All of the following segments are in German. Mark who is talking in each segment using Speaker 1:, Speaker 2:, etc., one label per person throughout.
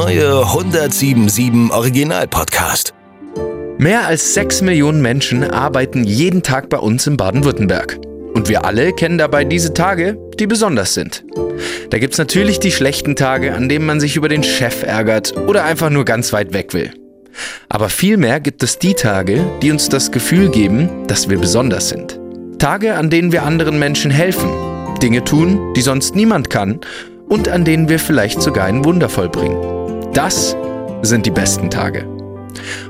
Speaker 1: neue 1077 Original Podcast.
Speaker 2: Mehr als 6 Millionen Menschen arbeiten jeden Tag bei uns in Baden-Württemberg. Und wir alle kennen dabei diese Tage, die besonders sind. Da gibt es natürlich die schlechten Tage, an denen man sich über den Chef ärgert oder einfach nur ganz weit weg will. Aber vielmehr gibt es die Tage, die uns das Gefühl geben, dass wir besonders sind. Tage, an denen wir anderen Menschen helfen, Dinge tun, die sonst niemand kann und an denen wir vielleicht sogar ein Wunder vollbringen. Das sind die besten Tage.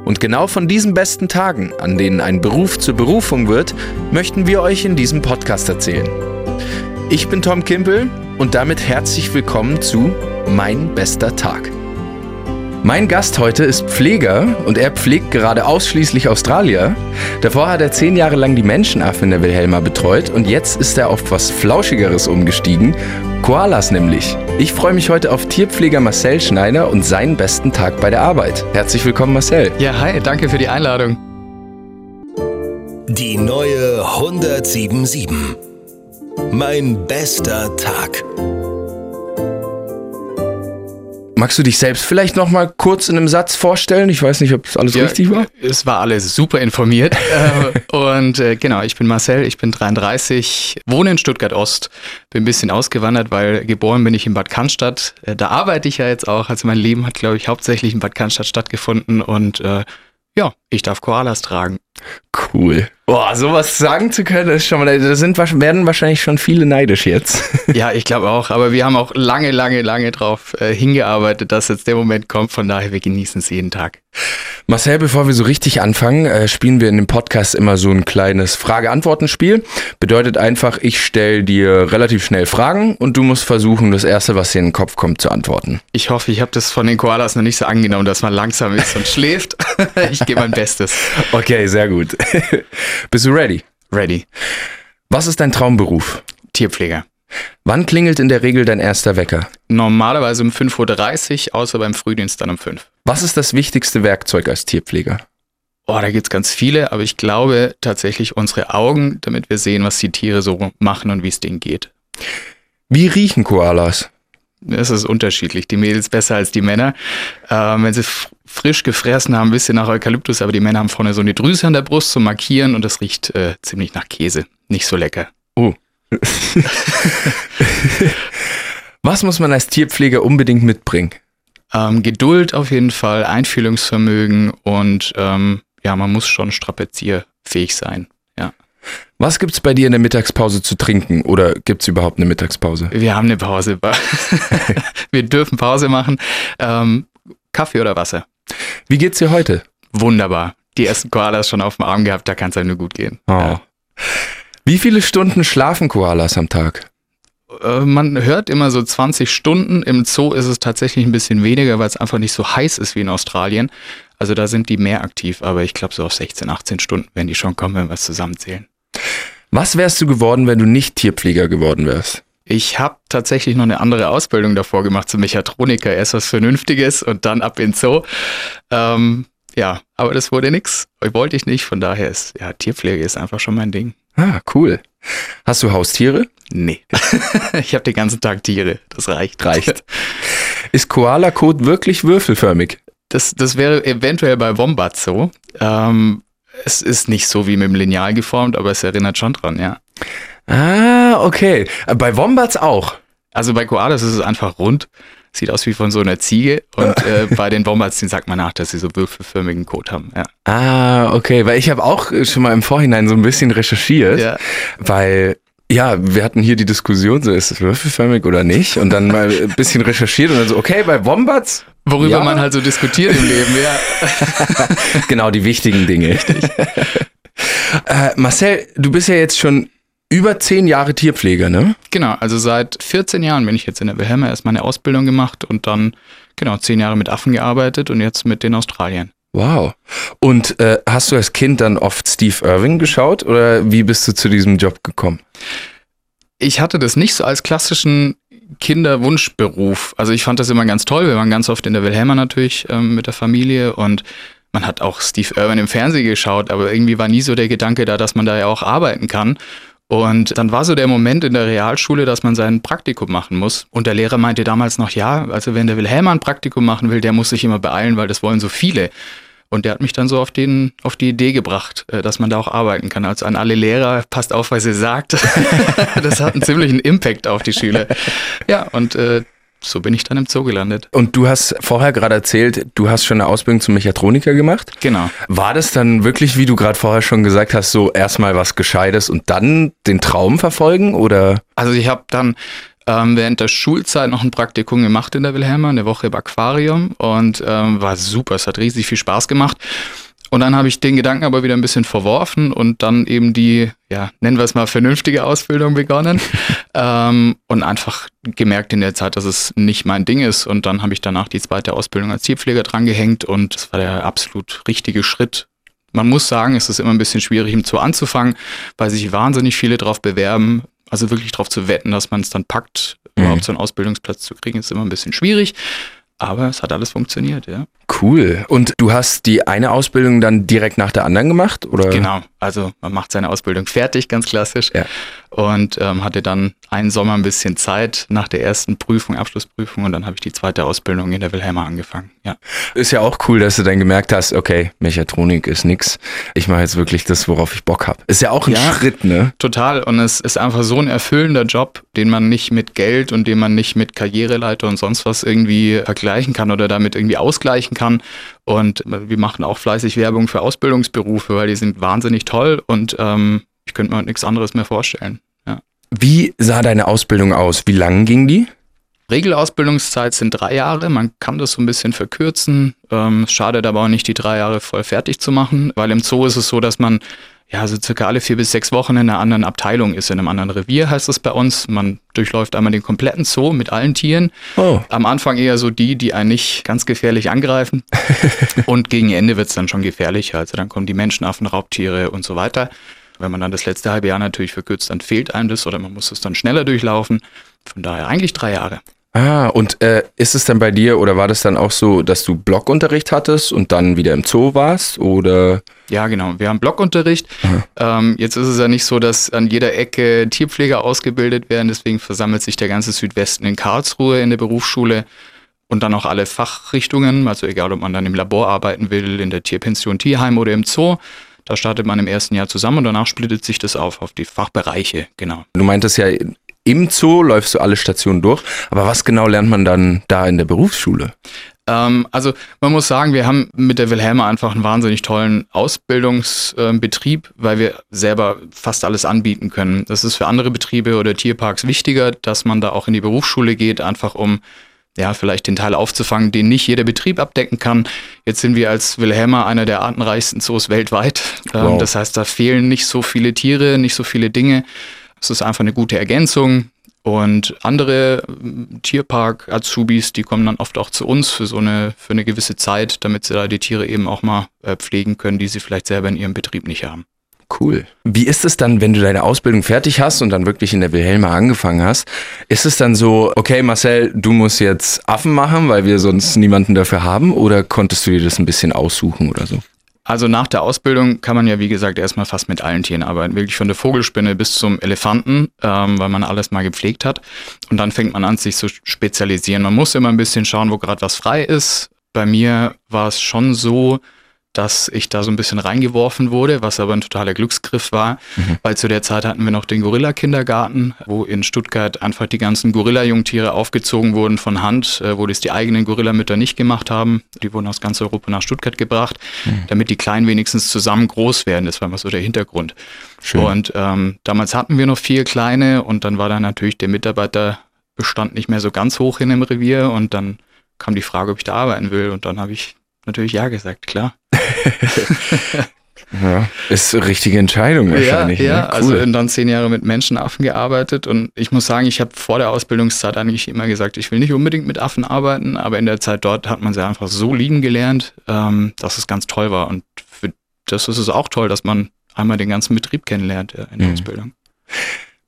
Speaker 2: Und genau von diesen besten Tagen, an denen ein Beruf zur Berufung wird, möchten wir euch in diesem Podcast erzählen. Ich bin Tom Kimpel und damit herzlich willkommen zu Mein bester Tag. Mein Gast heute ist Pfleger und er pflegt gerade ausschließlich Australier. Davor hat er zehn Jahre lang die Menschenaffen in der Wilhelma betreut und jetzt ist er auf was Flauschigeres umgestiegen. Koalas nämlich. Ich freue mich heute auf Tierpfleger Marcel Schneider und seinen besten Tag bei der Arbeit. Herzlich willkommen, Marcel.
Speaker 3: Ja, hi, danke für die Einladung.
Speaker 1: Die neue 1077. Mein bester Tag.
Speaker 2: Magst du dich selbst vielleicht noch mal kurz in einem Satz vorstellen? Ich weiß nicht, ob das alles ja, richtig war.
Speaker 3: Es war alles super informiert. Äh, und äh, genau, ich bin Marcel, ich bin 33, wohne in Stuttgart Ost, bin ein bisschen ausgewandert, weil geboren bin ich in Bad Cannstatt. Äh, da arbeite ich ja jetzt auch. Also mein Leben hat, glaube ich, hauptsächlich in Bad Cannstatt stattgefunden und äh, ja, ich darf Koalas tragen.
Speaker 2: Cool. Boah, sowas sagen zu können, ist schon mal, da sind, werden wahrscheinlich schon viele neidisch jetzt.
Speaker 3: Ja, ich glaube auch. Aber wir haben auch lange, lange, lange drauf äh, hingearbeitet, dass jetzt der Moment kommt. Von daher, wir genießen es jeden Tag.
Speaker 2: Marcel, bevor wir so richtig anfangen, äh, spielen wir in dem Podcast immer so ein kleines Frage-Antworten-Spiel. Bedeutet einfach, ich stelle dir relativ schnell Fragen und du musst versuchen, das Erste, was dir in den Kopf kommt, zu antworten.
Speaker 3: Ich hoffe, ich habe das von den Koalas noch nicht so angenommen, dass man langsam ist und schläft. ich gebe mein Bestes.
Speaker 2: Okay, sehr gut. Bist du ready?
Speaker 3: Ready.
Speaker 2: Was ist dein Traumberuf?
Speaker 3: Tierpfleger.
Speaker 2: Wann klingelt in der Regel dein erster Wecker?
Speaker 3: Normalerweise um 5.30 Uhr, außer beim Frühdienst dann um 5.
Speaker 2: Was ist das wichtigste Werkzeug als Tierpfleger?
Speaker 3: Oh, da gibt es ganz viele, aber ich glaube tatsächlich unsere Augen, damit wir sehen, was die Tiere so machen und wie es denen geht.
Speaker 2: Wie riechen Koalas?
Speaker 3: Es ist unterschiedlich. Die Mädels besser als die Männer. Ähm, wenn sie frisch gefressen haben, ein bisschen nach Eukalyptus, aber die Männer haben vorne so eine Drüse an der Brust zum Markieren und das riecht äh, ziemlich nach Käse. Nicht so lecker.
Speaker 2: Oh. Was muss man als Tierpfleger unbedingt mitbringen?
Speaker 3: Ähm, Geduld auf jeden Fall, Einfühlungsvermögen und ähm, ja, man muss schon strapazierfähig sein. Ja.
Speaker 2: Was gibt es bei dir in der Mittagspause zu trinken oder gibt es überhaupt eine Mittagspause?
Speaker 3: Wir haben eine Pause. Wir dürfen Pause machen. Ähm, Kaffee oder Wasser?
Speaker 2: Wie geht's dir heute?
Speaker 3: Wunderbar. Die ersten Koalas schon auf dem Arm gehabt, da kann es einem nur gut gehen.
Speaker 2: Oh. Ja. Wie viele Stunden schlafen Koalas am Tag?
Speaker 3: Äh, man hört immer so 20 Stunden. Im Zoo ist es tatsächlich ein bisschen weniger, weil es einfach nicht so heiß ist wie in Australien. Also da sind die mehr aktiv, aber ich glaube so auf 16, 18 Stunden werden die schon kommen, wenn wir es zusammenzählen.
Speaker 2: Was wärst du geworden, wenn du nicht Tierpfleger geworden wärst?
Speaker 3: Ich habe tatsächlich noch eine andere Ausbildung davor gemacht zum Mechatroniker. Erst was Vernünftiges und dann ab in Zoo. Ähm, ja, aber das wurde nix. Wollte ich nicht. Von daher ist, ja, Tierpflege ist einfach schon mein Ding.
Speaker 2: Ah, cool. Hast du Haustiere?
Speaker 3: Nee. ich habe den ganzen Tag Tiere. Das reicht.
Speaker 2: Reicht. Ist Koala-Kot wirklich würfelförmig?
Speaker 3: Das, das wäre eventuell bei Wombat so. Ähm, es ist nicht so wie mit dem Lineal geformt, aber es erinnert schon dran, ja.
Speaker 2: Ah, okay. Bei Wombats auch.
Speaker 3: Also bei Koalas ist es einfach rund. Sieht aus wie von so einer Ziege. Und äh, bei den Wombats, den sagt man nach, dass sie so würfelförmigen Kot haben. Ja.
Speaker 2: Ah, okay. Weil ich habe auch schon mal im Vorhinein so ein bisschen recherchiert. Ja. Weil ja, wir hatten hier die Diskussion, so ist es würfelförmig oder nicht? Und dann mal ein bisschen recherchiert und dann so, okay, bei Wombats.
Speaker 3: Worüber ja. man halt so diskutiert im Leben, ja.
Speaker 2: genau, die wichtigen Dinge. Richtig. äh, Marcel, du bist ja jetzt schon über zehn Jahre Tierpfleger, ne?
Speaker 3: Genau, also seit 14 Jahren bin ich jetzt in der Wilhelma erst meine Ausbildung gemacht und dann, genau, zehn Jahre mit Affen gearbeitet und jetzt mit den Australiern.
Speaker 2: Wow. Und äh, hast du als Kind dann oft Steve Irving geschaut oder wie bist du zu diesem Job gekommen?
Speaker 3: Ich hatte das nicht so als klassischen Kinderwunschberuf. Also ich fand das immer ganz toll. Wir waren ganz oft in der Wilhelma natürlich ähm, mit der Familie und man hat auch Steve Irwin im Fernsehen geschaut, aber irgendwie war nie so der Gedanke da, dass man da ja auch arbeiten kann. Und dann war so der Moment in der Realschule, dass man sein Praktikum machen muss. Und der Lehrer meinte damals noch, ja, also wenn der Wilhelm ein Praktikum machen will, der muss sich immer beeilen, weil das wollen so viele. Und der hat mich dann so auf, den, auf die Idee gebracht, äh, dass man da auch arbeiten kann. Also an alle Lehrer, passt auf, was ihr sagt. das hat einen ziemlichen Impact auf die Schüler. Ja, und äh, so bin ich dann im Zoo gelandet.
Speaker 2: Und du hast vorher gerade erzählt, du hast schon eine Ausbildung zum Mechatroniker gemacht.
Speaker 3: Genau.
Speaker 2: War das dann wirklich, wie du gerade vorher schon gesagt hast, so erstmal was Gescheites und dann den Traum verfolgen oder?
Speaker 3: Also ich habe dann ähm, während der Schulzeit noch ein Praktikum gemacht in der Wilhelma, eine Woche im Aquarium und ähm, war super, es hat riesig viel Spaß gemacht. Und dann habe ich den Gedanken aber wieder ein bisschen verworfen und dann eben die, ja, nennen wir es mal vernünftige Ausbildung begonnen ähm, und einfach gemerkt in der Zeit, dass es nicht mein Ding ist. Und dann habe ich danach die zweite Ausbildung als Tierpfleger drangehängt und das war der absolut richtige Schritt. Man muss sagen, es ist immer ein bisschen schwierig, im Zoo anzufangen, weil sich wahnsinnig viele darauf bewerben. Also wirklich darauf zu wetten, dass man es dann packt, mhm. überhaupt so einen Ausbildungsplatz zu kriegen, ist immer ein bisschen schwierig. Aber es hat alles funktioniert, ja.
Speaker 2: Cool. Und du hast die eine Ausbildung dann direkt nach der anderen gemacht, oder?
Speaker 3: Genau. Also man macht seine Ausbildung fertig, ganz klassisch. Ja. Und ähm, hatte dann einen Sommer ein bisschen Zeit nach der ersten Prüfung, Abschlussprüfung, und dann habe ich die zweite Ausbildung in der Wilhelma angefangen. Ja.
Speaker 2: Ist ja auch cool, dass du dann gemerkt hast, okay, Mechatronik ist nix. Ich mache jetzt wirklich das, worauf ich Bock habe. Ist ja auch ein ja, Schritt, ne?
Speaker 3: Total. Und es ist einfach so ein erfüllender Job, den man nicht mit Geld und den man nicht mit Karriereleiter und sonst was irgendwie vergleichen kann oder damit irgendwie ausgleichen kann. Und wir machen auch fleißig Werbung für Ausbildungsberufe, weil die sind wahnsinnig toll und ähm, ich könnte mir nichts anderes mehr vorstellen. Ja.
Speaker 2: Wie sah deine Ausbildung aus? Wie lang ging die?
Speaker 3: Regelausbildungszeit sind drei Jahre. Man kann das so ein bisschen verkürzen. Ähm, schadet aber auch nicht, die drei Jahre voll fertig zu machen, weil im Zoo ist es so, dass man ja, so circa alle vier bis sechs Wochen in einer anderen Abteilung ist, in einem anderen Revier heißt es bei uns. Man durchläuft einmal den kompletten Zoo mit allen Tieren. Oh. Am Anfang eher so die, die einen nicht ganz gefährlich angreifen. und gegen Ende wird es dann schon gefährlicher. Also dann kommen die Menschenaffen, Raubtiere und so weiter. Wenn man dann das letzte halbe Jahr natürlich verkürzt, dann fehlt einem das oder man muss es dann schneller durchlaufen. Von daher eigentlich drei Jahre.
Speaker 2: Ah, und äh, ist es dann bei dir oder war das dann auch so, dass du Blockunterricht hattest und dann wieder im Zoo warst oder?
Speaker 3: Ja, genau. Wir haben Blockunterricht. Ähm, jetzt ist es ja nicht so, dass an jeder Ecke Tierpfleger ausgebildet werden. Deswegen versammelt sich der ganze Südwesten in Karlsruhe in der Berufsschule und dann auch alle Fachrichtungen. Also egal, ob man dann im Labor arbeiten will, in der Tierpension, Tierheim oder im Zoo. Da startet man im ersten Jahr zusammen und danach splittet sich das auf, auf die Fachbereiche, genau.
Speaker 2: Du meintest ja, im Zoo läufst du alle Stationen durch. Aber was genau lernt man dann da in der Berufsschule?
Speaker 3: Ähm, also man muss sagen, wir haben mit der Wilhelma einfach einen wahnsinnig tollen Ausbildungsbetrieb, äh, weil wir selber fast alles anbieten können. Das ist für andere Betriebe oder Tierparks wichtiger, dass man da auch in die Berufsschule geht, einfach um ja, vielleicht den Teil aufzufangen, den nicht jeder Betrieb abdecken kann. Jetzt sind wir als Wilhelma einer der artenreichsten Zoos weltweit. Ähm, wow. Das heißt, da fehlen nicht so viele Tiere, nicht so viele Dinge. Es ist einfach eine gute Ergänzung. Und andere ähm, Tierpark-Azubis, die kommen dann oft auch zu uns für so eine, für eine gewisse Zeit, damit sie da die Tiere eben auch mal äh, pflegen können, die sie vielleicht selber in ihrem Betrieb nicht haben.
Speaker 2: Cool. Wie ist es dann, wenn du deine Ausbildung fertig hast und dann wirklich in der Wilhelma angefangen hast? Ist es dann so, okay, Marcel, du musst jetzt Affen machen, weil wir sonst niemanden dafür haben? Oder konntest du dir das ein bisschen aussuchen oder so?
Speaker 3: Also nach der Ausbildung kann man ja, wie gesagt, erstmal fast mit allen Tieren arbeiten. Wirklich von der Vogelspinne bis zum Elefanten, ähm, weil man alles mal gepflegt hat. Und dann fängt man an, sich zu spezialisieren. Man muss immer ein bisschen schauen, wo gerade was frei ist. Bei mir war es schon so, dass ich da so ein bisschen reingeworfen wurde, was aber ein totaler Glücksgriff war, mhm. weil zu der Zeit hatten wir noch den Gorilla-Kindergarten, wo in Stuttgart einfach die ganzen Gorilla-Jungtiere aufgezogen wurden von Hand, äh, wo das die eigenen Gorillamütter nicht gemacht haben. Die wurden aus ganz Europa nach Stuttgart gebracht, mhm. damit die Kleinen wenigstens zusammen groß werden. Das war immer so der Hintergrund. Schön. Und ähm, damals hatten wir noch vier Kleine und dann war dann natürlich der Mitarbeiterbestand nicht mehr so ganz hoch in dem Revier und dann kam die Frage, ob ich da arbeiten will und dann habe ich natürlich ja gesagt, klar.
Speaker 2: ja, ist eine richtige Entscheidung wahrscheinlich.
Speaker 3: Ja, ja ne? also cool. also dann zehn Jahre mit Menschenaffen gearbeitet und ich muss sagen, ich habe vor der Ausbildungszeit eigentlich immer gesagt, ich will nicht unbedingt mit Affen arbeiten, aber in der Zeit dort hat man sie einfach so lieben gelernt, ähm, dass es ganz toll war und für das ist es auch toll, dass man einmal den ganzen Betrieb kennenlernt in der mhm. Ausbildung.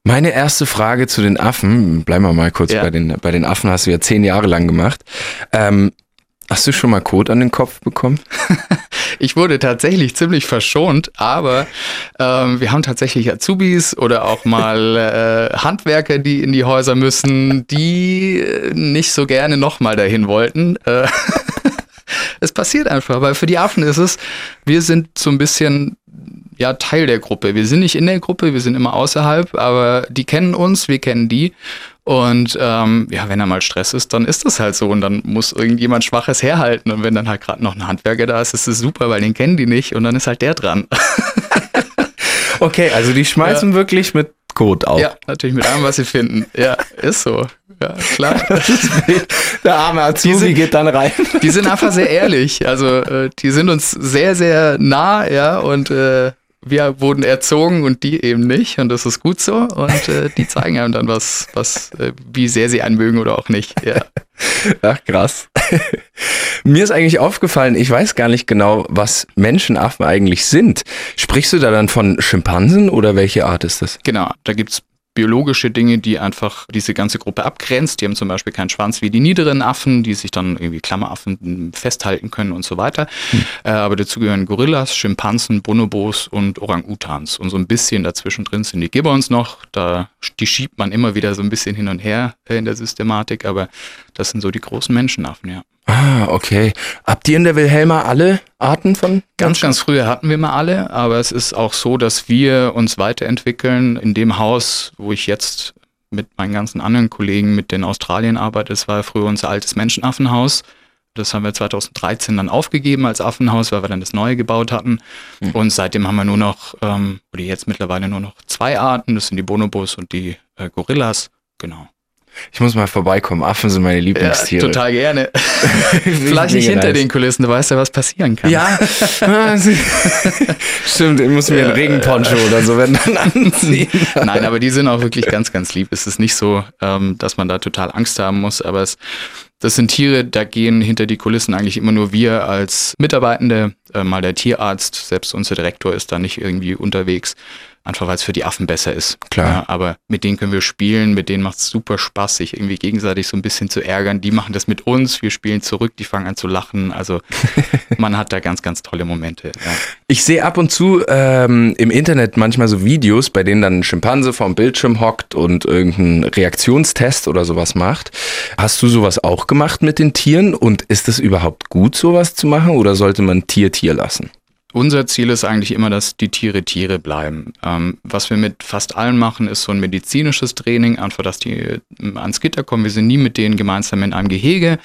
Speaker 2: Meine erste Frage zu den Affen, bleiben wir mal kurz ja. bei, den, bei den Affen, hast du ja zehn Jahre lang gemacht. Ähm, Hast du schon mal Kot an den Kopf bekommen?
Speaker 3: ich wurde tatsächlich ziemlich verschont, aber ähm, wir haben tatsächlich Azubis oder auch mal äh, Handwerker, die in die Häuser müssen, die äh, nicht so gerne nochmal dahin wollten. Äh, es passiert einfach, weil für die Affen ist es, wir sind so ein bisschen ja Teil der Gruppe. Wir sind nicht in der Gruppe, wir sind immer außerhalb, aber die kennen uns, wir kennen die. Und ähm, ja, wenn da mal Stress ist, dann ist das halt so und dann muss irgendjemand Schwaches herhalten. Und wenn dann halt gerade noch ein Handwerker da ist, ist es super, weil den kennen die nicht und dann ist halt der dran.
Speaker 2: okay, also die schmeißen ja. wirklich mit Code auf.
Speaker 3: Ja, natürlich mit allem, was sie finden. Ja, ist so. Ja, klar.
Speaker 2: Der arme Azubi
Speaker 3: sind,
Speaker 2: geht dann rein.
Speaker 3: Die sind einfach sehr ehrlich. Also äh, die sind uns sehr, sehr nah, ja, und äh, wir wurden erzogen und die eben nicht und das ist gut so und äh, die zeigen einem dann was, was, äh, wie sehr sie einen mögen oder auch nicht. Ja.
Speaker 2: Ach krass. Mir ist eigentlich aufgefallen, ich weiß gar nicht genau, was Menschenaffen eigentlich sind. Sprichst du da dann von Schimpansen oder welche Art ist das?
Speaker 3: Genau, da gibt's biologische Dinge, die einfach diese ganze Gruppe abgrenzt. Die haben zum Beispiel keinen Schwanz wie die niederen Affen, die sich dann irgendwie Klammeraffen festhalten können und so weiter. Hm. Äh, aber dazu gehören Gorillas, Schimpansen, Bonobos und Orang-Utans. Und so ein bisschen dazwischen drin sind die Gibbons noch. Da, die schiebt man immer wieder so ein bisschen hin und her äh, in der Systematik, aber das sind so die großen Menschenaffen, ja.
Speaker 2: Ah, okay. Habt ihr in der Wilhelma alle Arten von?
Speaker 3: Ganz, ganz früher hatten wir mal alle, aber es ist auch so, dass wir uns weiterentwickeln. In dem Haus, wo ich jetzt mit meinen ganzen anderen Kollegen mit den Australien arbeite, das war früher unser altes Menschenaffenhaus. Das haben wir 2013 dann aufgegeben als Affenhaus, weil wir dann das neue gebaut hatten. Mhm. Und seitdem haben wir nur noch, ähm, oder jetzt mittlerweile nur noch zwei Arten. Das sind die Bonobos und die äh, Gorillas. Genau.
Speaker 2: Ich muss mal vorbeikommen. Affen sind meine Lieblingstiere.
Speaker 3: Ja, total gerne. Vielleicht nicht hinter nice. den Kulissen, du weißt ja, was passieren kann.
Speaker 2: Ja. Stimmt, ich muss mir ja, einen Regenponcho äh, oder so wenn dann anziehen.
Speaker 3: Nein, aber die sind auch wirklich ganz, ganz lieb. Es ist nicht so, ähm, dass man da total Angst haben muss, aber es, das sind Tiere, da gehen hinter die Kulissen eigentlich immer nur wir als Mitarbeitende, äh, mal der Tierarzt, selbst unser Direktor ist da nicht irgendwie unterwegs einfach weil es für die Affen besser ist.
Speaker 2: Klar. Ja,
Speaker 3: aber mit denen können wir spielen, mit denen macht es super Spaß, sich irgendwie gegenseitig so ein bisschen zu ärgern. Die machen das mit uns, wir spielen zurück, die fangen an zu lachen. Also man hat da ganz, ganz tolle Momente. Ja.
Speaker 2: Ich sehe ab und zu ähm, im Internet manchmal so Videos, bei denen dann ein Schimpanse vorm Bildschirm hockt und irgendeinen Reaktionstest oder sowas macht. Hast du sowas auch gemacht mit den Tieren und ist es überhaupt gut, sowas zu machen oder sollte man Tier Tier lassen?
Speaker 3: Unser Ziel ist eigentlich immer, dass die Tiere Tiere bleiben. Ähm, was wir mit fast allen machen, ist so ein medizinisches Training, einfach, dass die äh, ans Gitter kommen. Wir sind nie mit denen gemeinsam in einem Gehege.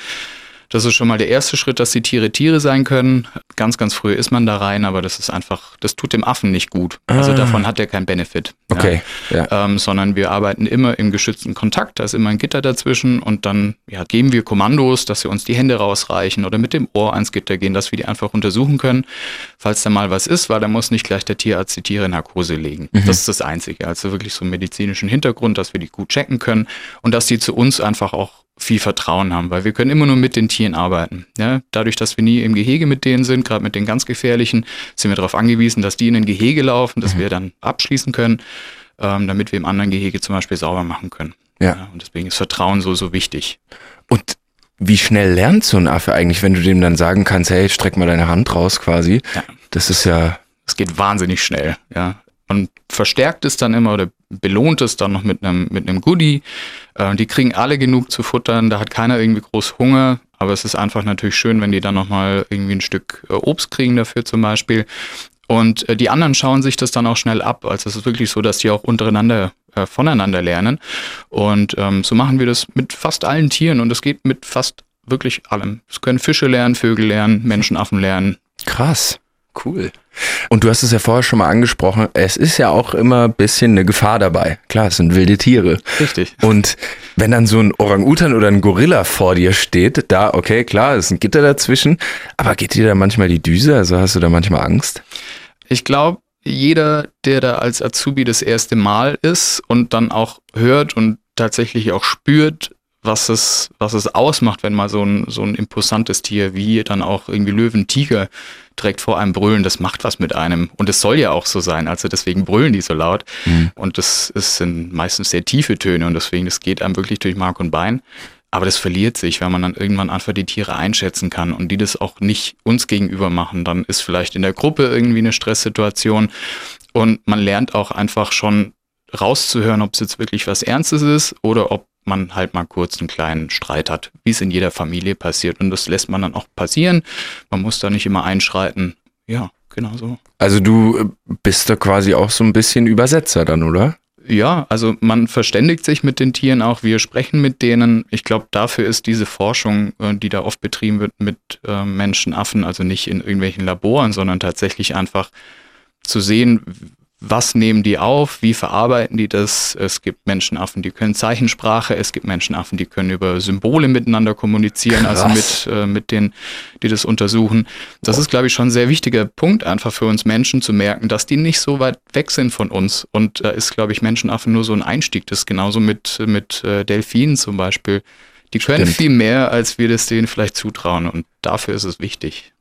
Speaker 3: Das ist schon mal der erste Schritt, dass die Tiere Tiere sein können. Ganz, ganz früh ist man da rein, aber das ist einfach, das tut dem Affen nicht gut. Also ah. davon hat er keinen Benefit.
Speaker 2: Okay.
Speaker 3: Ja. ja. Ähm, sondern wir arbeiten immer im geschützten Kontakt, da ist immer ein Gitter dazwischen und dann ja, geben wir Kommandos, dass sie uns die Hände rausreichen oder mit dem Ohr ans Gitter gehen, dass wir die einfach untersuchen können, falls da mal was ist, weil da muss nicht gleich der Tierarzt die Tiere in Narkose legen. Mhm. Das ist das Einzige. Also wirklich so einen medizinischen Hintergrund, dass wir die gut checken können und dass die zu uns einfach auch viel Vertrauen haben, weil wir können immer nur mit den Tieren arbeiten. Ja? Dadurch, dass wir nie im Gehege mit denen sind, gerade mit den ganz gefährlichen, sind wir darauf angewiesen, dass die in ein Gehege laufen, dass mhm. wir dann abschließen können, ähm, damit wir im anderen Gehege zum Beispiel sauber machen können. Ja. ja. Und deswegen ist Vertrauen so, so wichtig.
Speaker 2: Und wie schnell lernt so ein Affe eigentlich, wenn du dem dann sagen kannst, hey, streck mal deine Hand raus quasi? Ja. Das ist ja.
Speaker 3: Es geht wahnsinnig schnell, ja und verstärkt es dann immer oder belohnt es dann noch mit einem, mit einem Goodie. Äh, die kriegen alle genug zu futtern, da hat keiner irgendwie groß Hunger, aber es ist einfach natürlich schön, wenn die dann nochmal irgendwie ein Stück äh, Obst kriegen dafür zum Beispiel. Und äh, die anderen schauen sich das dann auch schnell ab. Also es ist wirklich so, dass die auch untereinander voneinander lernen. Und ähm, so machen wir das mit fast allen Tieren und es geht mit fast wirklich allem. Es können Fische lernen, Vögel lernen, Menschenaffen lernen.
Speaker 2: Krass. Cool. Und du hast es ja vorher schon mal angesprochen, es ist ja auch immer ein bisschen eine Gefahr dabei. Klar, es sind wilde Tiere.
Speaker 3: Richtig.
Speaker 2: Und wenn dann so ein Orang-Utan oder ein Gorilla vor dir steht, da, okay, klar, es ist ein Gitter dazwischen, aber geht dir da manchmal die Düse? Also hast du da manchmal Angst?
Speaker 3: Ich glaube, jeder, der da als Azubi das erste Mal ist und dann auch hört und tatsächlich auch spürt, was es, was es ausmacht, wenn mal so ein, so ein imposantes Tier wie dann auch irgendwie Löwen, Tiger direkt vor einem brüllen, das macht was mit einem. Und es soll ja auch so sein. Also deswegen brüllen die so laut. Mhm. Und das, das sind meistens sehr tiefe Töne und deswegen, das geht einem wirklich durch Mark und Bein. Aber das verliert sich, wenn man dann irgendwann einfach die Tiere einschätzen kann und die das auch nicht uns gegenüber machen. Dann ist vielleicht in der Gruppe irgendwie eine Stresssituation und man lernt auch einfach schon rauszuhören, ob es jetzt wirklich was Ernstes ist oder ob man halt mal kurz einen kleinen Streit hat, wie es in jeder Familie passiert. Und das lässt man dann auch passieren. Man muss da nicht immer einschreiten. Ja, genau so.
Speaker 2: Also du äh, bist da quasi auch so ein bisschen Übersetzer dann, oder?
Speaker 3: Ja, also man verständigt sich mit den Tieren auch, wir sprechen mit denen. Ich glaube, dafür ist diese Forschung, äh, die da oft betrieben wird mit äh, Menschenaffen, also nicht in irgendwelchen Laboren, sondern tatsächlich einfach zu sehen, was nehmen die auf, wie verarbeiten die das. Es gibt Menschenaffen, die können Zeichensprache, es gibt Menschenaffen, die können über Symbole miteinander kommunizieren, Krass. also mit, äh, mit denen, die das untersuchen. Das ist, glaube ich, schon ein sehr wichtiger Punkt, einfach für uns Menschen zu merken, dass die nicht so weit weg sind von uns. Und da ist, glaube ich, Menschenaffen nur so ein Einstieg. Das ist genauso mit, mit äh, Delfinen zum Beispiel. Die können Stimmt. viel mehr, als wir das denen vielleicht zutrauen. Und dafür ist es wichtig.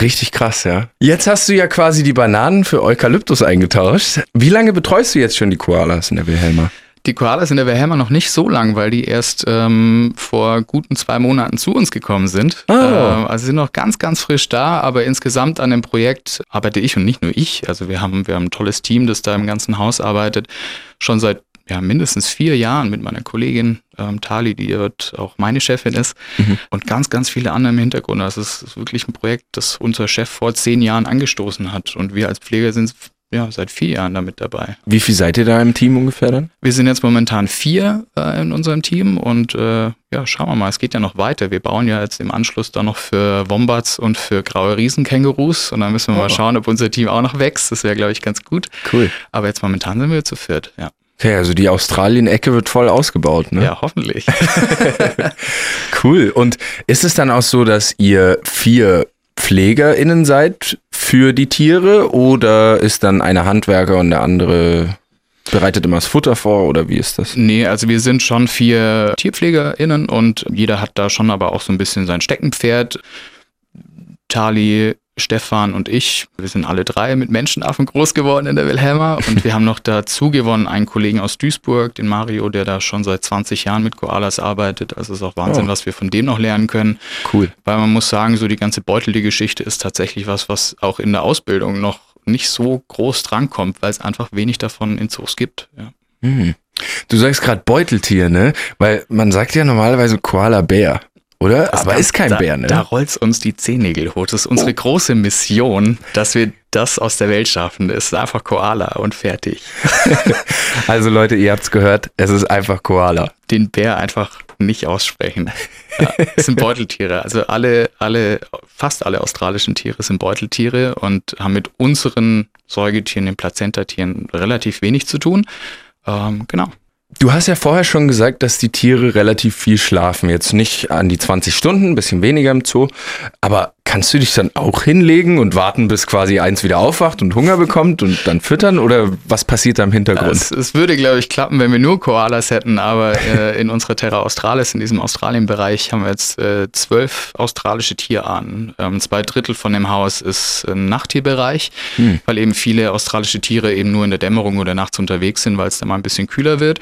Speaker 2: Richtig krass, ja. Jetzt hast du ja quasi die Bananen für Eukalyptus eingetauscht. Wie lange betreust du jetzt schon die Koalas in der Wilhelma?
Speaker 3: Die Koalas in der Wilhelma noch nicht so lang, weil die erst ähm, vor guten zwei Monaten zu uns gekommen sind. Oh. Äh, also sind noch ganz, ganz frisch da, aber insgesamt an dem Projekt arbeite ich und nicht nur ich. Also wir haben, wir haben ein tolles Team, das da im ganzen Haus arbeitet, schon seit ja, mindestens vier Jahren mit meiner Kollegin ähm, Tali, die dort auch meine Chefin ist, mhm. und ganz, ganz viele andere im Hintergrund. Also es ist wirklich ein Projekt, das unser Chef vor zehn Jahren angestoßen hat. Und wir als Pfleger sind ja, seit vier Jahren damit dabei.
Speaker 2: Wie viel seid ihr da im Team ungefähr dann?
Speaker 3: Wir sind jetzt momentan vier äh, in unserem Team und äh, ja, schauen wir mal, es geht ja noch weiter. Wir bauen ja jetzt im Anschluss dann noch für Wombats und für graue Riesenkängurus und dann müssen wir oh. mal schauen, ob unser Team auch noch wächst. Das wäre, glaube ich, ganz gut.
Speaker 2: Cool.
Speaker 3: Aber jetzt momentan sind wir zu viert, ja.
Speaker 2: Okay, also die Australien-Ecke wird voll ausgebaut, ne?
Speaker 3: Ja, hoffentlich.
Speaker 2: cool. Und ist es dann auch so, dass ihr vier PflegerInnen seid für die Tiere oder ist dann einer Handwerker und der andere bereitet immer das Futter vor oder wie ist das?
Speaker 3: Nee, also wir sind schon vier TierpflegerInnen und jeder hat da schon aber auch so ein bisschen sein Steckenpferd. Tali Stefan und ich, wir sind alle drei mit Menschenaffen groß geworden in der Wilhelma und wir haben noch dazu gewonnen einen Kollegen aus Duisburg, den Mario, der da schon seit 20 Jahren mit Koalas arbeitet. Also es ist auch Wahnsinn, oh. was wir von dem noch lernen können.
Speaker 2: Cool.
Speaker 3: Weil man muss sagen, so die ganze Beutel-Geschichte ist tatsächlich was, was auch in der Ausbildung noch nicht so groß drankommt, weil es einfach wenig davon in Zoos gibt. Ja.
Speaker 2: Mhm. Du sagst gerade Beuteltier, ne? Weil man sagt ja normalerweise Koala-Bär oder? Das Aber ist kein
Speaker 3: da,
Speaker 2: Bär, ne?
Speaker 3: Da rollt's uns die Zehennägel hoch. Das ist unsere oh. große Mission, dass wir das aus der Welt schaffen. Es ist einfach Koala und fertig.
Speaker 2: also Leute, ihr habt's gehört, es ist einfach Koala.
Speaker 3: Den Bär einfach nicht aussprechen. Ja, es sind Beuteltiere. Also alle, alle, fast alle australischen Tiere sind Beuteltiere und haben mit unseren Säugetieren, den Plazentatieren, relativ wenig zu tun. Ähm, genau.
Speaker 2: Du hast ja vorher schon gesagt, dass die Tiere relativ viel schlafen. Jetzt nicht an die 20 Stunden, ein bisschen weniger im Zoo. Aber Kannst du dich dann auch hinlegen und warten, bis quasi eins wieder aufwacht und Hunger bekommt und dann füttern? Oder was passiert da im Hintergrund?
Speaker 3: Es, es würde, glaube ich, klappen, wenn wir nur Koalas hätten. Aber äh, in unserer Terra Australis, in diesem Australien-Bereich, haben wir jetzt äh, zwölf australische Tierarten. Ähm, zwei Drittel von dem Haus ist ein Nachttierbereich, hm. weil eben viele australische Tiere eben nur in der Dämmerung oder nachts unterwegs sind, weil es da mal ein bisschen kühler wird.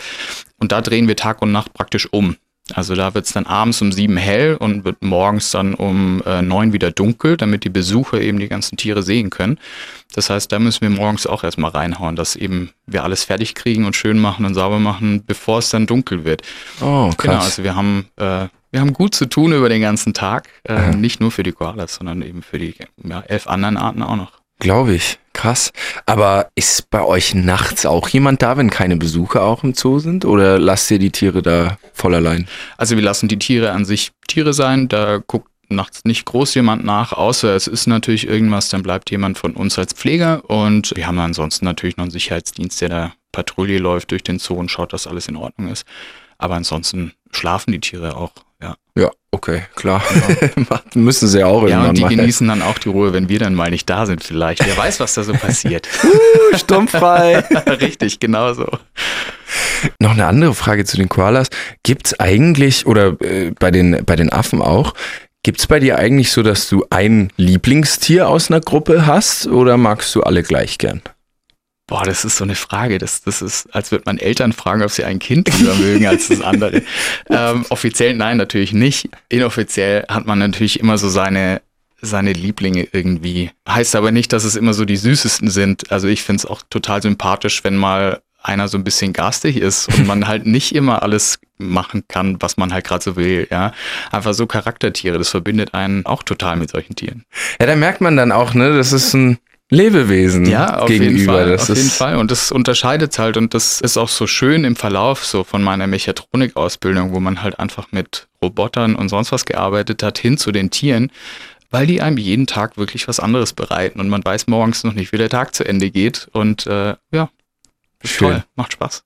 Speaker 3: Und da drehen wir Tag und Nacht praktisch um. Also da wird es dann abends um sieben hell und wird morgens dann um äh, neun wieder dunkel, damit die Besucher eben die ganzen Tiere sehen können. Das heißt, da müssen wir morgens auch erstmal reinhauen, dass eben wir alles fertig kriegen und schön machen und sauber machen, bevor es dann dunkel wird.
Speaker 2: Oh, krass. Genau,
Speaker 3: also wir haben, äh, wir haben gut zu tun über den ganzen Tag, äh, nicht nur für die Koalas, sondern eben für die ja, elf anderen Arten auch noch.
Speaker 2: Glaube ich. Krass. Aber ist bei euch nachts auch jemand da, wenn keine Besucher auch im Zoo sind? Oder lasst ihr die Tiere da voll allein?
Speaker 3: Also wir lassen die Tiere an sich Tiere sein. Da guckt nachts nicht groß jemand nach, außer es ist natürlich irgendwas, dann bleibt jemand von uns als Pfleger. Und wir haben ansonsten natürlich noch einen Sicherheitsdienst, der da Patrouille läuft durch den Zoo und schaut, dass alles in Ordnung ist. Aber ansonsten schlafen die Tiere auch, ja.
Speaker 2: Ja, okay, klar. Ja. Müssen sie auch
Speaker 3: irgendwann Ja, und die mal. genießen dann auch die Ruhe, wenn wir dann mal nicht da sind vielleicht. Wer weiß, was da so passiert.
Speaker 2: uh, stumpfrei.
Speaker 3: Richtig, genau so.
Speaker 2: Noch eine andere Frage zu den Koalas. Gibt es eigentlich, oder äh, bei, den, bei den Affen auch, gibt es bei dir eigentlich so, dass du ein Lieblingstier aus einer Gruppe hast oder magst du alle gleich gern?
Speaker 3: Boah, das ist so eine Frage. Das, das ist, als würde man Eltern fragen, ob sie ein Kind lieber mögen als das andere. ähm, offiziell nein, natürlich nicht. Inoffiziell hat man natürlich immer so seine, seine Lieblinge irgendwie. Heißt aber nicht, dass es immer so die süßesten sind. Also ich finde es auch total sympathisch, wenn mal einer so ein bisschen garstig ist und man halt nicht immer alles machen kann, was man halt gerade so will, ja. Einfach so Charaktertiere, das verbindet einen auch total mit solchen Tieren.
Speaker 2: Ja, da merkt man dann auch, ne, das ist ein Lebewesen
Speaker 3: ja, auf
Speaker 2: gegenüber.
Speaker 3: Jeden Fall, auf jeden Fall. Und das unterscheidet halt und das ist auch so schön im Verlauf so von meiner Mechatronik-Ausbildung, wo man halt einfach mit Robotern und sonst was gearbeitet hat, hin zu den Tieren, weil die einem jeden Tag wirklich was anderes bereiten und man weiß morgens noch nicht, wie der Tag zu Ende geht und äh, ja,
Speaker 2: Schön.
Speaker 3: toll, macht Spaß.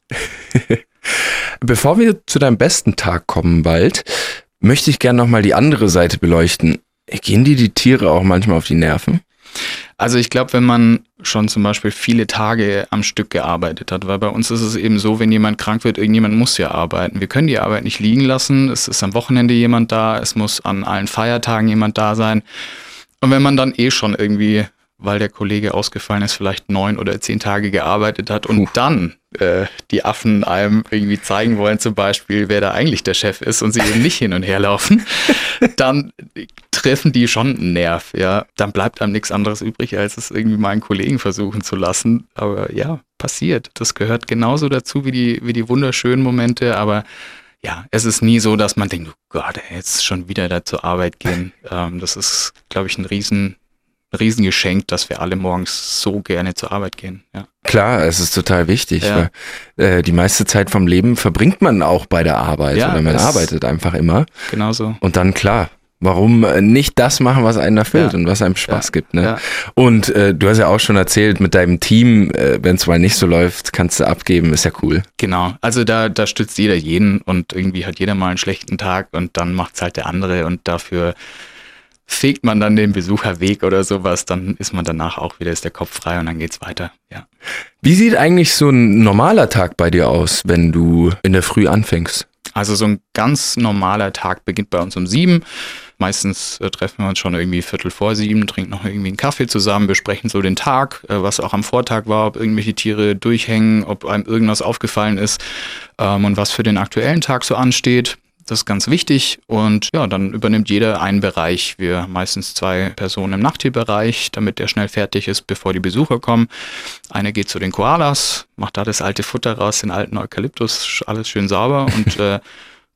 Speaker 2: Bevor wir zu deinem besten Tag kommen bald, möchte ich gerne nochmal die andere Seite beleuchten. Gehen dir die Tiere auch manchmal auf die Nerven?
Speaker 3: Also ich glaube, wenn man schon zum Beispiel viele Tage am Stück gearbeitet hat, weil bei uns ist es eben so, wenn jemand krank wird, irgendjemand muss ja arbeiten. Wir können die Arbeit nicht liegen lassen. Es ist am Wochenende jemand da, es muss an allen Feiertagen jemand da sein. Und wenn man dann eh schon irgendwie, weil der Kollege ausgefallen ist, vielleicht neun oder zehn Tage gearbeitet hat und dann äh, die Affen einem irgendwie zeigen wollen, zum Beispiel, wer da eigentlich der Chef ist und sie eben nicht hin und her laufen, dann treffen die schon einen Nerv, ja. Dann bleibt einem nichts anderes übrig, als es irgendwie meinen Kollegen versuchen zu lassen. Aber ja, passiert. Das gehört genauso dazu wie die, wie die wunderschönen Momente, aber ja, es ist nie so, dass man denkt, oh Gott, jetzt schon wieder da zur Arbeit gehen. Ähm, das ist, glaube ich, ein riesen, Riesengeschenk, dass wir alle morgens so gerne zur Arbeit gehen. Ja.
Speaker 2: Klar, es ist total wichtig.
Speaker 3: Ja.
Speaker 2: Weil, äh, die meiste Zeit vom Leben verbringt man auch bei der Arbeit
Speaker 3: Ja,
Speaker 2: oder man
Speaker 3: es-
Speaker 2: arbeitet einfach immer.
Speaker 3: Genauso.
Speaker 2: Und dann klar, warum äh, nicht das machen, was einen erfüllt
Speaker 3: Ja.
Speaker 2: und was einem Spaß
Speaker 3: Ja.
Speaker 2: gibt. Ne?
Speaker 3: Ja.
Speaker 2: Und äh, du hast ja auch schon erzählt, mit deinem Team, äh, wenn es mal nicht so läuft, kannst du abgeben, ist ja cool.
Speaker 3: Genau. Also da, da stützt jeder jeden und irgendwie hat jeder mal einen schlechten Tag und dann macht's halt der andere und dafür fegt man dann den Besucher weg oder sowas, dann ist man danach auch wieder, ist der Kopf frei und dann geht's weiter. Ja.
Speaker 2: Wie sieht eigentlich so ein normaler Tag bei dir aus, wenn du in der Früh anfängst?
Speaker 3: Also so ein ganz normaler Tag beginnt bei uns um sieben. Meistens äh, treffen wir uns schon irgendwie Viertel vor sieben, trinken noch irgendwie einen Kaffee zusammen, besprechen so den Tag, äh, was auch am Vortag war, ob irgendwelche Tiere durchhängen, ob einem irgendwas aufgefallen ist ähm, und was für den aktuellen Tag so ansteht. Das ist ganz wichtig und ja, dann übernimmt jeder einen Bereich. Wir haben meistens zwei Personen im Nachttierbereich, damit der schnell fertig ist, bevor die Besucher kommen. Eine geht zu den Koalas, macht da das alte Futter raus, den alten Eukalyptus, alles schön sauber und äh,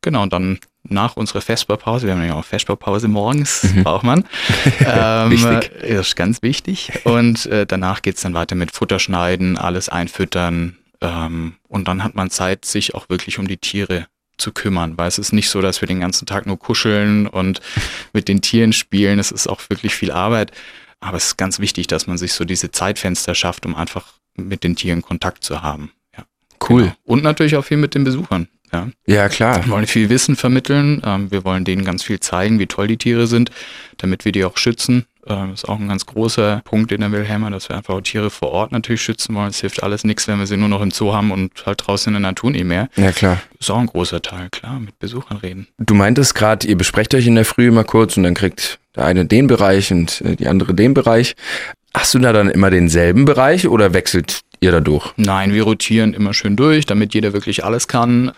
Speaker 3: genau, und dann nach unserer Vesperpause, wir haben ja auch Vesperpause morgens, braucht man. ähm,
Speaker 2: Wichtig.
Speaker 3: äh, ist ganz wichtig. Und äh, danach geht's dann weiter mit Futterschneiden, alles einfüttern. Ähm, und dann hat man Zeit, sich auch wirklich um die Tiere zu kümmern, weil es ist nicht so, dass wir den ganzen Tag nur kuscheln und mit den Tieren spielen. Es ist auch wirklich viel Arbeit. Aber es ist ganz wichtig, dass man sich so diese Zeitfenster schafft, um einfach mit den Tieren Kontakt zu haben. Ja,
Speaker 2: Cool.
Speaker 3: genau. Und natürlich auch viel mit den Besuchern. Ja.
Speaker 2: Ja, klar.
Speaker 3: Wir wollen viel Wissen vermitteln. Ähm, wir wollen denen ganz viel zeigen, wie toll die Tiere sind, damit wir die auch schützen. Ähm, das ist auch ein ganz großer Punkt in der Wilhelma, dass wir einfach auch Tiere vor Ort natürlich schützen wollen. Es hilft alles nichts, wenn wir sie nur noch im Zoo haben und halt draußen in der Natur nicht mehr.
Speaker 2: Ja, klar.
Speaker 3: Ist auch ein großer Teil, klar, mit Besuchern reden.
Speaker 2: Du meintest gerade, ihr besprecht euch in der Früh immer kurz und dann kriegt der eine den Bereich und äh, die andere den Bereich. Hast du da dann immer denselben Bereich oder wechselt ihr da durch?
Speaker 3: Nein, wir rotieren immer schön durch, damit jeder wirklich alles kann.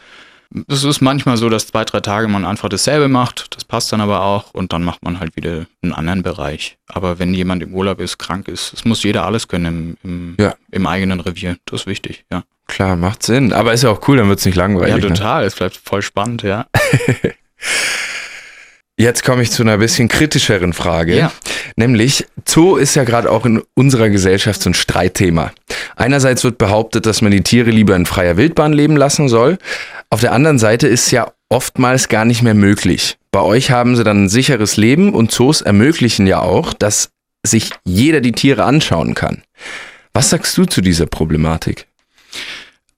Speaker 3: Es ist manchmal so, dass zwei, drei Tage man einfach dasselbe macht. Das passt dann aber auch und dann macht man halt wieder einen anderen Bereich. Aber wenn jemand im Urlaub ist, krank ist, es muss jeder alles können im, im,
Speaker 2: Ja.
Speaker 3: im eigenen Revier. Das ist wichtig, ja.
Speaker 2: Klar, macht Sinn. Aber ist ja auch cool, dann wird's nicht langweilig.
Speaker 3: Ja,
Speaker 2: ne?
Speaker 3: total. Es bleibt voll spannend, ja.
Speaker 2: Jetzt komme ich zu einer bisschen kritischeren Frage.
Speaker 3: Ja.
Speaker 2: Nämlich, Zoo ist ja gerade auch in unserer Gesellschaft so ein Streitthema. Einerseits wird behauptet, dass man die Tiere lieber in freier Wildbahn leben lassen soll. Auf der anderen Seite ist ja oftmals gar nicht mehr möglich. Bei euch haben sie dann ein sicheres Leben und Zoos ermöglichen ja auch, dass sich jeder die Tiere anschauen kann. Was sagst du zu dieser Problematik?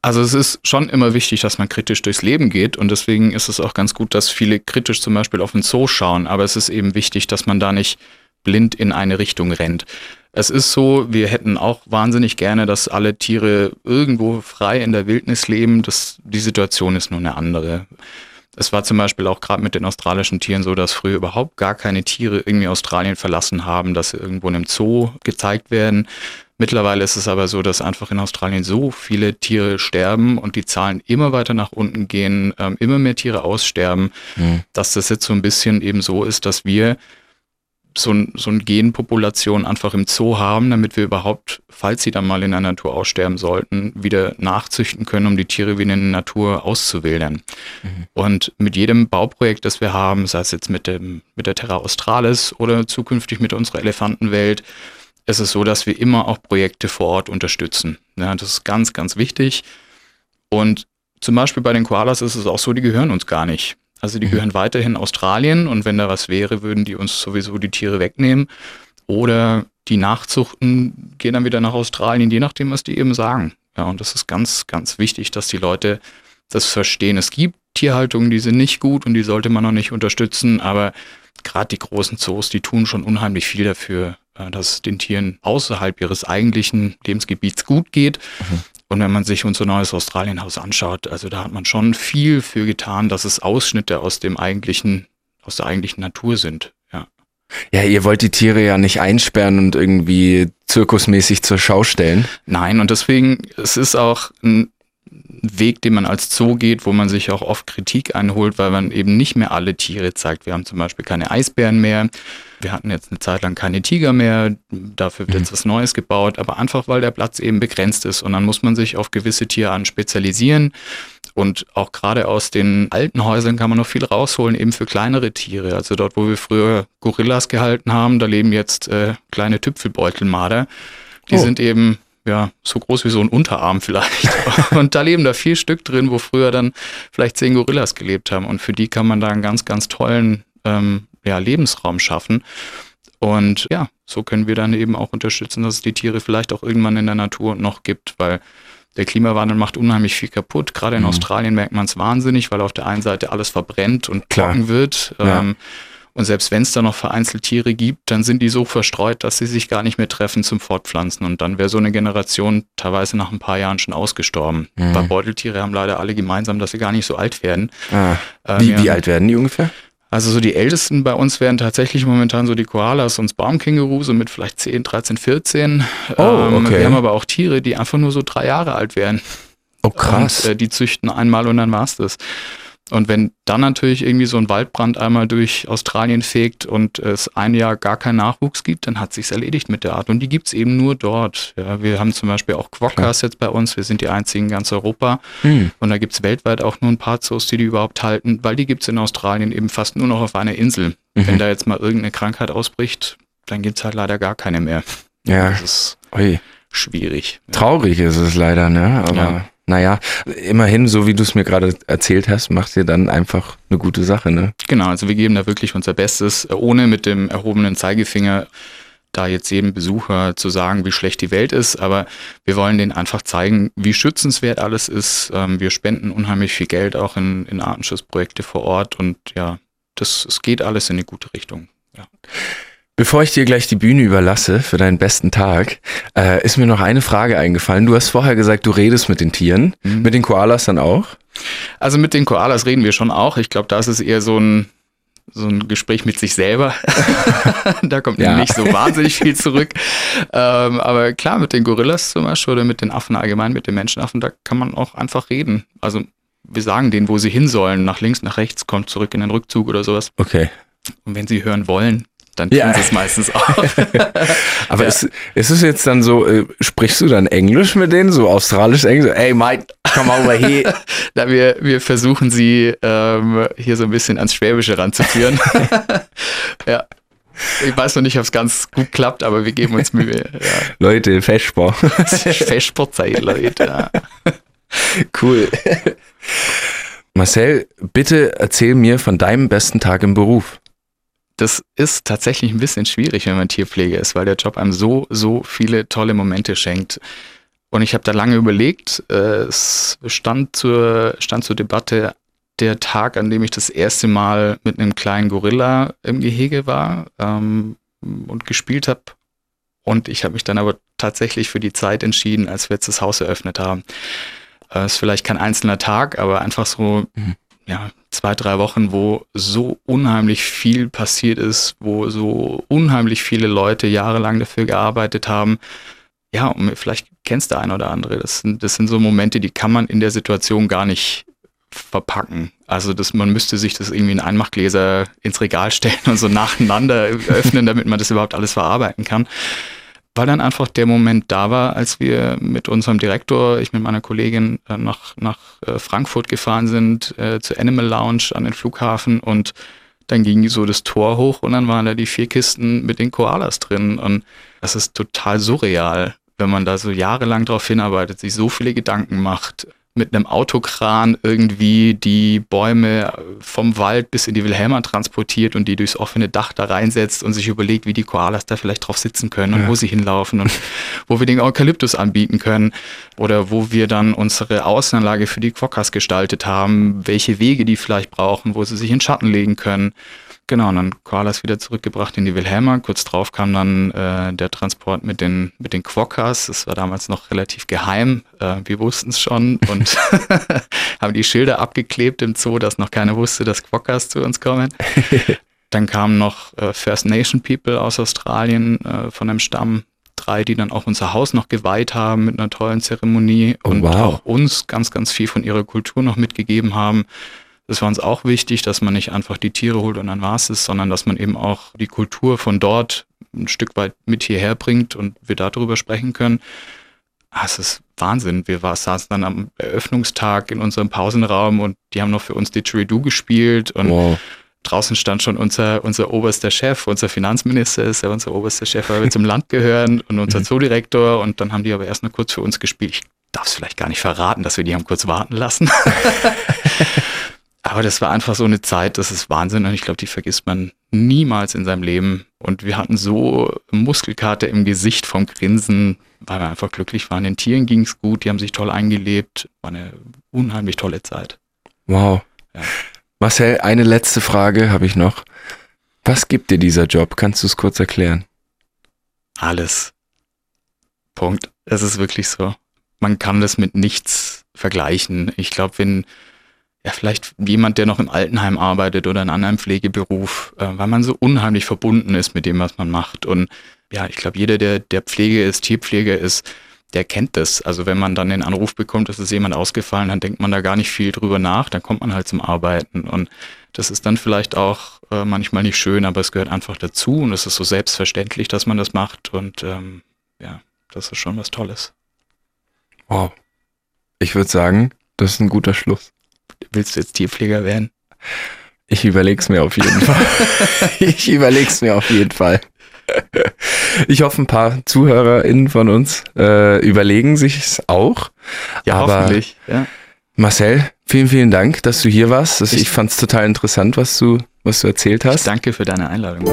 Speaker 3: Also es ist schon immer wichtig, dass man kritisch durchs Leben geht und deswegen ist es auch ganz gut, dass viele kritisch zum Beispiel auf den Zoo schauen, aber es ist eben wichtig, dass man da nicht blind in eine Richtung rennt. Es ist so, wir hätten auch wahnsinnig gerne, dass alle Tiere irgendwo frei in der Wildnis leben. Das, die Situation ist nur eine andere. Es war zum Beispiel auch gerade mit den australischen Tieren so, dass früher überhaupt gar keine Tiere irgendwie Australien verlassen haben, dass sie irgendwo in einem Zoo gezeigt werden. Mittlerweile ist es aber so, dass einfach in Australien so viele Tiere sterben und die Zahlen immer weiter nach unten gehen, ähm, immer mehr Tiere aussterben, mhm. dass das jetzt so ein bisschen eben so ist, dass wir so, ein, so eine Genpopulation einfach im Zoo haben, damit wir überhaupt, falls sie dann mal in der Natur aussterben sollten, wieder nachzüchten können, um die Tiere wieder in der Natur auszuwählen. Mhm. Und mit jedem Bauprojekt, das wir haben, sei es jetzt mit, dem, mit der Terra Australis oder zukünftig mit unserer Elefantenwelt, ist es so, dass wir immer auch Projekte vor Ort unterstützen. Ja, das ist ganz, ganz wichtig. Und zum Beispiel bei den Koalas ist es auch so, die gehören uns gar nicht. Also die mhm. gehören weiterhin Australien und wenn da was wäre, würden die uns sowieso die Tiere wegnehmen. Oder die Nachzuchten gehen dann wieder nach Australien, je nachdem, was die eben sagen. Ja, und das ist ganz, ganz wichtig, dass die Leute das verstehen. Es gibt Tierhaltungen, die sind nicht gut und die sollte man noch nicht unterstützen, aber gerade die großen Zoos, die tun schon unheimlich viel dafür, äh, dass es den Tieren außerhalb ihres eigentlichen Lebensgebiets gut geht. Mhm. Und wenn man sich unser neues Australienhaus anschaut, also da hat man schon viel für getan, dass es Ausschnitte aus dem eigentlichen, aus der eigentlichen Natur sind. Ja.
Speaker 2: Ja, ihr wollt die Tiere ja nicht einsperren und irgendwie zirkusmäßig zur Schau stellen.
Speaker 3: Nein, und deswegen, es ist auch ein Weg, den man als Zoo geht, wo man sich auch oft Kritik einholt, weil man eben nicht mehr alle Tiere zeigt. Wir haben zum Beispiel keine Eisbären mehr. Wir hatten jetzt eine Zeit lang keine Tiger mehr. Dafür wird jetzt mhm. was Neues gebaut, aber einfach, weil der Platz eben begrenzt ist. Und dann muss man sich auf gewisse Tierarten spezialisieren. Und auch gerade aus den alten Häusern kann man noch viel rausholen, eben für kleinere Tiere. Also dort, wo wir früher Gorillas gehalten haben, da leben jetzt äh, kleine Tüpfelbeutelmarder. Die oh. sind eben ja, so groß wie so ein Unterarm vielleicht. und da leben da vier Stück drin, wo früher dann vielleicht zehn Gorillas gelebt haben. Und für die kann man da einen ganz, ganz tollen ähm, ja, Lebensraum schaffen. Und ja, so können wir dann eben auch unterstützen, dass es die Tiere vielleicht auch irgendwann in der Natur noch gibt, weil der Klimawandel macht unheimlich viel kaputt. Gerade in mhm. Australien merkt man es wahnsinnig, weil auf der einen Seite alles verbrennt und trocken wird. Ja. Ähm, und selbst wenn es da noch vereinzelt Tiere gibt, dann sind die so verstreut, dass sie sich gar nicht mehr treffen zum Fortpflanzen. Und dann wäre so eine Generation teilweise nach ein paar Jahren schon ausgestorben. Mhm. Weil Beuteltiere haben leider alle gemeinsam, dass sie gar nicht so alt werden.
Speaker 2: Ah. Ähm, wie, ja. wie alt werden die ungefähr?
Speaker 3: Also so die ältesten bei uns wären tatsächlich momentan so die Koalas und Baumkänguru, so mit vielleicht 10, 13, 14. Oh, ähm, okay. Wir haben aber auch Tiere, die einfach nur so drei Jahre alt wären.
Speaker 2: Oh krass.
Speaker 3: Und, äh, die züchten einmal und dann war's das. Und wenn dann natürlich irgendwie so ein Waldbrand einmal durch Australien fegt und es ein Jahr gar keinen Nachwuchs gibt, dann hat sich's erledigt mit der Art. Und die gibt's eben nur dort. Ja, wir haben zum Beispiel auch Quokkas jetzt bei uns. Wir sind die einzigen in ganz Europa. Hm. Und da gibt's weltweit auch nur ein paar Zoos, die die überhaupt halten, weil die gibt's in Australien eben fast nur noch auf einer Insel. Mhm. Wenn da jetzt mal irgendeine Krankheit ausbricht, dann gibt's halt leider gar keine mehr.
Speaker 2: Ja. Das ist Ui.
Speaker 3: schwierig.
Speaker 2: Traurig ist es leider, ne? Aber ja naja, immerhin, so wie du es mir gerade erzählt hast, macht ihr dann einfach eine gute Sache, ne?
Speaker 3: Genau, also wir geben da wirklich unser Bestes, ohne mit dem erhobenen Zeigefinger da jetzt jedem Besucher zu sagen, wie schlecht die Welt ist, aber wir wollen denen einfach zeigen, wie schützenswert alles ist. Ähm, wir spenden unheimlich viel Geld auch in, in Artenschutzprojekte vor Ort und ja, das, es geht alles in eine gute Richtung. Ja.
Speaker 2: Bevor ich dir gleich die Bühne überlasse für deinen besten Tag, äh, ist mir noch eine Frage eingefallen. Du hast vorher gesagt, du redest mit den Tieren, mhm. mit den Koalas dann auch?
Speaker 3: Also mit den Koalas reden wir schon auch. Ich glaube, da ist es eher so ein, so ein Gespräch mit sich selber. da kommt ja. nicht so wahnsinnig viel zurück. Ähm, aber klar, mit den Gorillas zum Beispiel oder mit den Affen allgemein, mit den Menschenaffen, da kann man auch einfach reden. Also wir sagen denen, wo sie hin sollen, nach links, nach rechts, kommt zurück in den Rückzug oder sowas.
Speaker 2: Okay.
Speaker 3: Und wenn sie hören wollen, dann tun ja. sie es meistens auch.
Speaker 2: Aber ja. ist, ist es jetzt dann so, äh, sprichst du dann Englisch mit denen, so australisch Englisch? Hey Mike, come over here.
Speaker 3: Na, wir, wir versuchen sie ähm, hier so ein bisschen ans Schwäbische ranzuführen. ja. Ich weiß noch nicht, ob es ganz gut klappt, aber wir geben uns Mühe. Ja.
Speaker 2: Leute, Feschbar.
Speaker 3: Feschbarzeit, Leute. Ja.
Speaker 2: Cool. Marcel, bitte erzähl mir von deinem besten Tag im Beruf
Speaker 3: das ist tatsächlich ein bisschen schwierig, wenn man Tierpflege ist, weil der Job einem so, so viele tolle Momente schenkt. Und ich habe da lange überlegt. Äh, es stand zur, stand zur Debatte der Tag, an dem ich das erste Mal mit einem kleinen Gorilla im Gehege war ähm, und gespielt habe. Und ich habe mich dann aber tatsächlich für die Zeit entschieden, als wir jetzt das Haus eröffnet haben. Es äh, ist vielleicht kein einzelner Tag, aber einfach so mhm ja, zwei, drei Wochen, wo so unheimlich viel passiert ist, wo so unheimlich viele Leute jahrelang dafür gearbeitet haben. Ja, und vielleicht kennst du ein oder andere. Das sind, das sind so Momente, die kann man in der Situation gar nicht verpacken. Also dass man müsste sich das irgendwie in Einmachgläser ins Regal stellen und so nacheinander öffnen, damit man das überhaupt alles verarbeiten kann. Weil dann einfach der Moment da war, als wir mit unserem Direktor, ich mit meiner Kollegin äh, nach, nach äh, Frankfurt gefahren sind, äh, zur Animal Lounge an den Flughafen und dann ging so das Tor hoch und dann waren da die vier Kisten mit den Koalas drin und das ist total surreal, wenn man da so jahrelang drauf hinarbeitet, sich so viele Gedanken macht, mit einem Autokran irgendwie die Bäume vom Wald bis in die Wilhelma transportiert und die durchs offene Dach da reinsetzt und sich überlegt, wie die Koalas da vielleicht drauf sitzen können und ja. wo sie hinlaufen und wo wir den Eukalyptus anbieten können oder wo wir dann unsere Außenanlage für die Quokkas gestaltet haben, welche Wege die vielleicht brauchen, wo sie sich in Schatten legen können. Genau, und dann Koalas wieder zurückgebracht in die Wilhelma. Kurz drauf kam dann äh, der Transport mit den, mit den Quokkas. Das war damals noch relativ geheim. Äh, wir wussten es schon und haben die Schilder abgeklebt im Zoo, dass noch keiner wusste, dass Quokkas zu uns kommen. dann kamen noch äh, First Nation People aus Australien äh, von einem Stamm. Drei, die dann auch unser Haus noch geweiht haben mit einer tollen Zeremonie oh, und wow. auch uns ganz, ganz viel von ihrer Kultur noch mitgegeben haben. Das war uns auch wichtig, dass man nicht einfach die Tiere holt und dann war es ist, sondern dass man eben auch die Kultur von dort ein Stück weit mit hierher bringt und wir darüber sprechen können. Ah, es ist Wahnsinn. Wir war, saßen dann am Eröffnungstag in unserem Pausenraum und die haben noch für uns Didgeridoo gespielt und wow. draußen stand schon unser, unser oberster Chef, unser Finanzminister ist ja unser oberster Chef, weil wir zum Land gehören und unser mhm. Zoodirektor und dann haben die aber erst nur kurz für uns gespielt. Ich darf es vielleicht gar nicht verraten, dass wir die haben kurz warten lassen. Aber das war einfach so eine Zeit, das ist Wahnsinn und ich glaube, die vergisst man niemals in seinem Leben. Und wir hatten so Muskelkater im Gesicht vom Grinsen, weil wir einfach glücklich waren. Den Tieren ging es gut, die haben sich toll eingelebt. War eine unheimlich tolle Zeit.
Speaker 2: Wow. Ja. Marcel, eine letzte Frage habe ich noch. Was gibt dir dieser Job? Kannst du es kurz erklären?
Speaker 3: Alles. Punkt. Es ist wirklich so. Man kann das mit nichts vergleichen. Ich glaube, wenn ja, vielleicht jemand, der noch im Altenheim arbeitet oder in einem anderen Pflegeberuf, äh, weil man so unheimlich verbunden ist mit dem, was man macht. Und ja, ich glaube, jeder, der, der Pflege ist, Tierpfleger ist, der kennt das. Also wenn man dann den Anruf bekommt, dass es jemand ausgefallen, dann denkt man da gar nicht viel drüber nach, dann kommt man halt zum Arbeiten. Und das ist dann vielleicht auch äh, manchmal nicht schön, aber es gehört einfach dazu und es ist so selbstverständlich, dass man das macht. Und ähm, ja, das ist schon was Tolles.
Speaker 2: Wow. Ich würde sagen, das ist ein guter Schluss.
Speaker 3: Willst du jetzt Tierpfleger werden?
Speaker 2: Ich überleg's mir auf jeden Fall. ich überleg's mir auf jeden Fall. Ich hoffe, ein paar ZuhörerInnen von uns äh, überlegen sich's auch.
Speaker 3: Ja, Aber hoffentlich. Ja.
Speaker 2: Marcel, vielen, vielen Dank, dass du hier warst. Das, ich, ich fand's total interessant, was du, was du erzählt hast.
Speaker 3: danke für deine Einladung.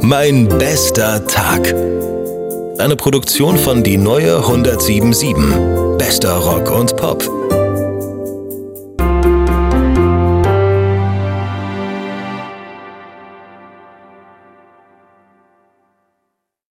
Speaker 1: Mein bester Tag. Eine Produktion von Die Neue 1077. Bester Rock und Pop.